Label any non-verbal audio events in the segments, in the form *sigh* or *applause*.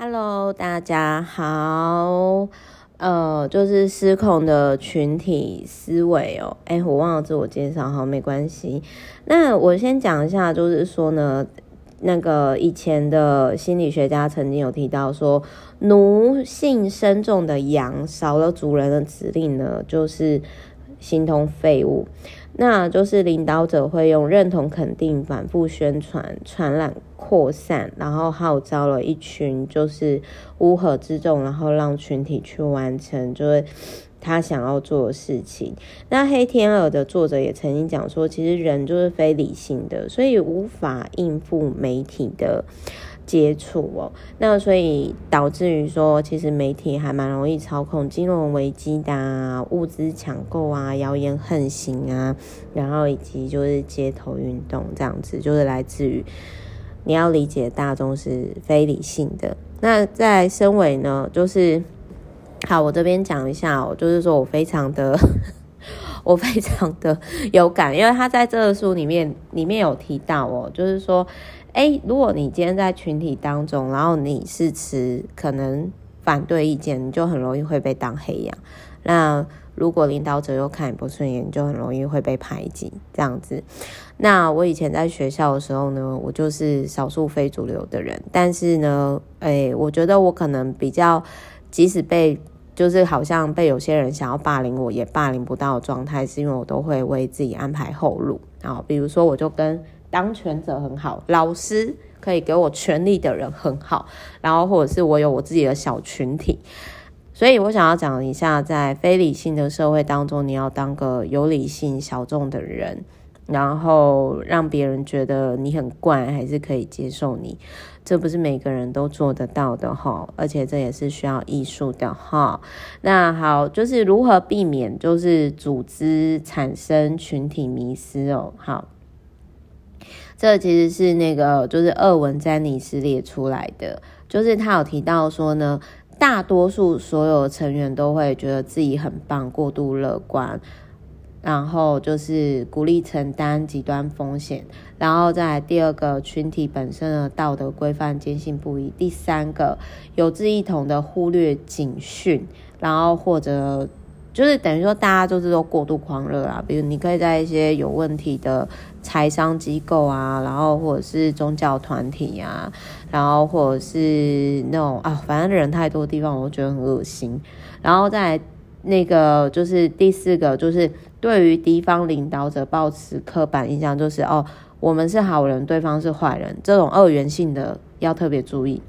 Hello，大家好。呃，就是失控的群体思维哦。哎，我忘了自我介绍，好，没关系。那我先讲一下，就是说呢，那个以前的心理学家曾经有提到说，奴性深重的羊少了主人的指令呢，就是形同废物。那就是领导者会用认同、肯定、反复宣传、传染、扩散，然后号召了一群就是乌合之众，然后让群体去完成就是他想要做的事情。那《黑天鹅》的作者也曾经讲说，其实人就是非理性的，所以无法应付媒体的。接触哦，那所以导致于说，其实媒体还蛮容易操控金融危机的啊，物资抢购啊，谣言横行啊，然后以及就是街头运动这样子，就是来自于你要理解大众是非理性的。那在身为呢，就是好，我这边讲一下哦，就是说我非常的 *laughs* 我非常的有感，因为他在这个书里面里面有提到哦，就是说。诶，如果你今天在群体当中，然后你是持可能反对意见，你就很容易会被当黑羊。那如果领导者又看你不顺眼，就很容易会被排挤这样子。那我以前在学校的时候呢，我就是少数非主流的人，但是呢，诶，我觉得我可能比较，即使被就是好像被有些人想要霸凌我，也霸凌不到状态，是因为我都会为自己安排后路。啊，比如说我就跟。当权者很好，老师可以给我权力的人很好，然后或者是我有我自己的小群体，所以我想要讲一下，在非理性的社会当中，你要当个有理性小众的人，然后让别人觉得你很怪，还是可以接受你，这不是每个人都做得到的哈，而且这也是需要艺术的哈。那好，就是如何避免就是组织产生群体迷失哦，好。这其实是那个，就是厄文詹尼斯列出来的，就是他有提到说呢，大多数所有成员都会觉得自己很棒，过度乐观，然后就是鼓励承担极端风险，然后再第二个，群体本身的道德规范坚信不疑，第三个，有志一同的忽略警讯，然后或者。就是等于说，大家就是都过度狂热啊。比如，你可以在一些有问题的财商机构啊，然后或者是宗教团体啊，然后或者是那种啊，反正人太多的地方，我觉得很恶心。然后再来那个，就是第四个，就是对于敌方领导者抱持刻板印象，就是哦，我们是好人，对方是坏人，这种二元性的要特别注意。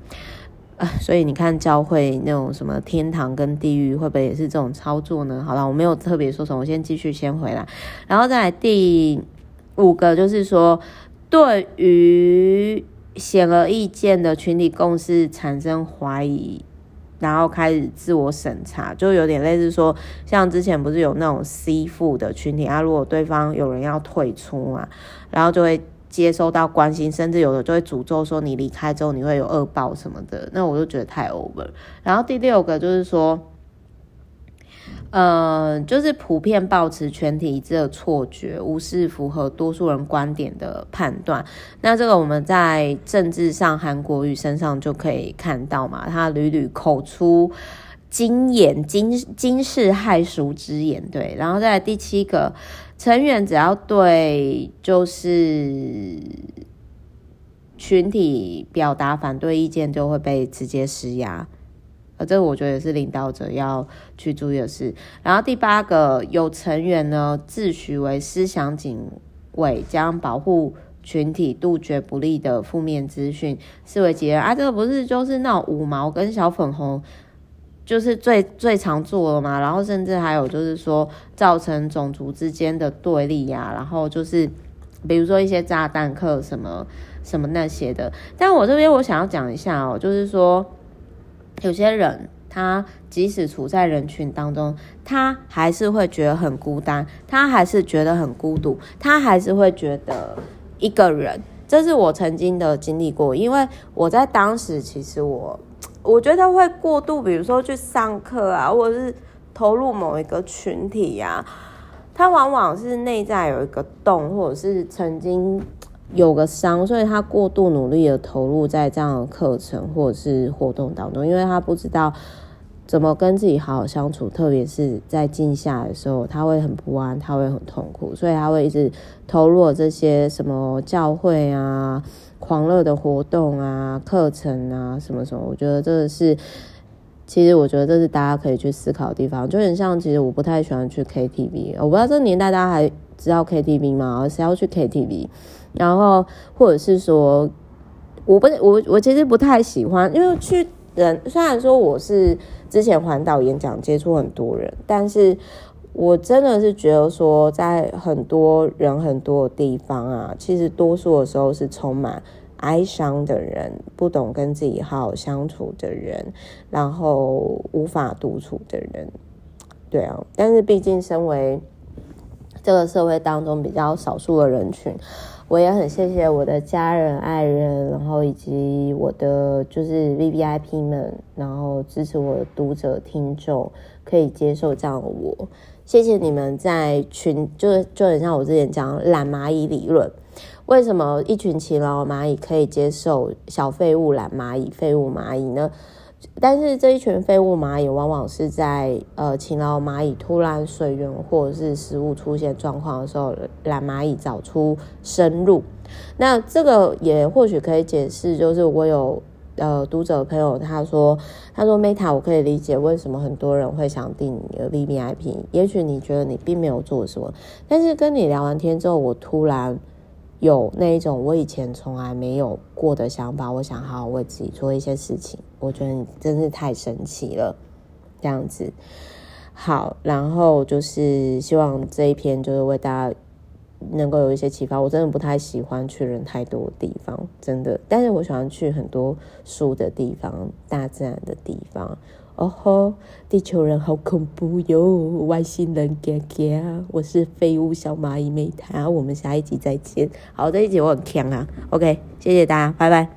啊 *laughs* 所以你看教会那种什么天堂跟地狱会不会也是这种操作呢？好了，我没有特别说什么，我先继续先回来，然后再第五个就是说，对于显而易见的群体共识产生怀疑，然后开始自我审查，就有点类似说，像之前不是有那种 C 负的群体啊，如果对方有人要退出啊，然后就会。接收到关心，甚至有的就会诅咒说你离开之后你会有恶报什么的，那我就觉得太 over。然后第六个就是说，呃，就是普遍抱持全体一致的错觉，无视符合多数人观点的判断。那这个我们在政治上韩国瑜身上就可以看到嘛，他屡屡口出惊言、惊惊世骇俗之言。对，然后再第七个。成员只要对就是群体表达反对意见，就会被直接施压，而这个我觉得也是领导者要去注意的事。然后第八个，有成员呢自诩为思想警卫，将保护群体、杜绝不利的负面资讯视为己任啊，这个不是就是那五毛跟小粉红。就是最最常做的嘛，然后甚至还有就是说造成种族之间的对立呀、然后就是比如说一些炸弹客什么什么那些的。但我这边我想要讲一下哦，就是说有些人他即使处在人群当中，他还是会觉得很孤单，他还是觉得很孤独，他还是会觉得一个人。这是我曾经的经历过，因为我在当时其实我。我觉得会过度，比如说去上课啊，或者是投入某一个群体呀、他往往是内在有一个洞，或者是曾经有个伤，所以他过度努力的投入在这样的课程或者是活动当中，因为他不知道怎么跟自己好好相处，特别是在静下的时候，他会很不安，他会很痛苦，所以他会一直投入这些什么教会啊、狂热的活动啊、课程啊什么什么。我觉得这个是，其实我觉得这是大家可以去思考的地方。就很像，其实我不太喜欢去 KTV，我不知道这个年代大家还知道 KTV 吗？谁要去 KTV？然后，或者是说，我不，我我其实不太喜欢，因为去人虽然说我是之前环岛演讲接触很多人，但是我真的是觉得说，在很多人很多的地方啊，其实多数的时候是充满哀伤的人，不懂跟自己好好相处的人，然后无法独处的人，对啊，但是毕竟身为这个社会当中比较少数的人群。我也很谢谢我的家人、爱人，然后以及我的就是 VVIP 们，然后支持我的读者、听众，可以接受这样的我。谢谢你们在群，就就很像我之前讲懒蚂蚁理论，为什么一群勤劳蚂蚁可以接受小废物懒蚂蚁、废物蚂蚁呢？但是这一群废物蚂蚁往往是在呃勤劳蚂蚁突然水源或者是食物出现状况的时候，懒蚂蚁找出生路。那这个也或许可以解释，就是我有呃读者朋友他说，他说 Meta 我可以理解为什么很多人会想订你的 VVIP，也许你觉得你并没有做什么，但是跟你聊完天之后，我突然。有那一种我以前从来没有过的想法，我想好好为自己做一些事情。我觉得你真是太神奇了，这样子。好，然后就是希望这一篇就是为大家能够有一些启发。我真的不太喜欢去人太多的地方，真的，但是我喜欢去很多树的地方、大自然的地方。哦吼！地球人好恐怖哟，外星人嘎嘎！我是废物小蚂蚁妹塔，我们下一集再见。好，这一集我很强啊，OK，谢谢大家，拜拜。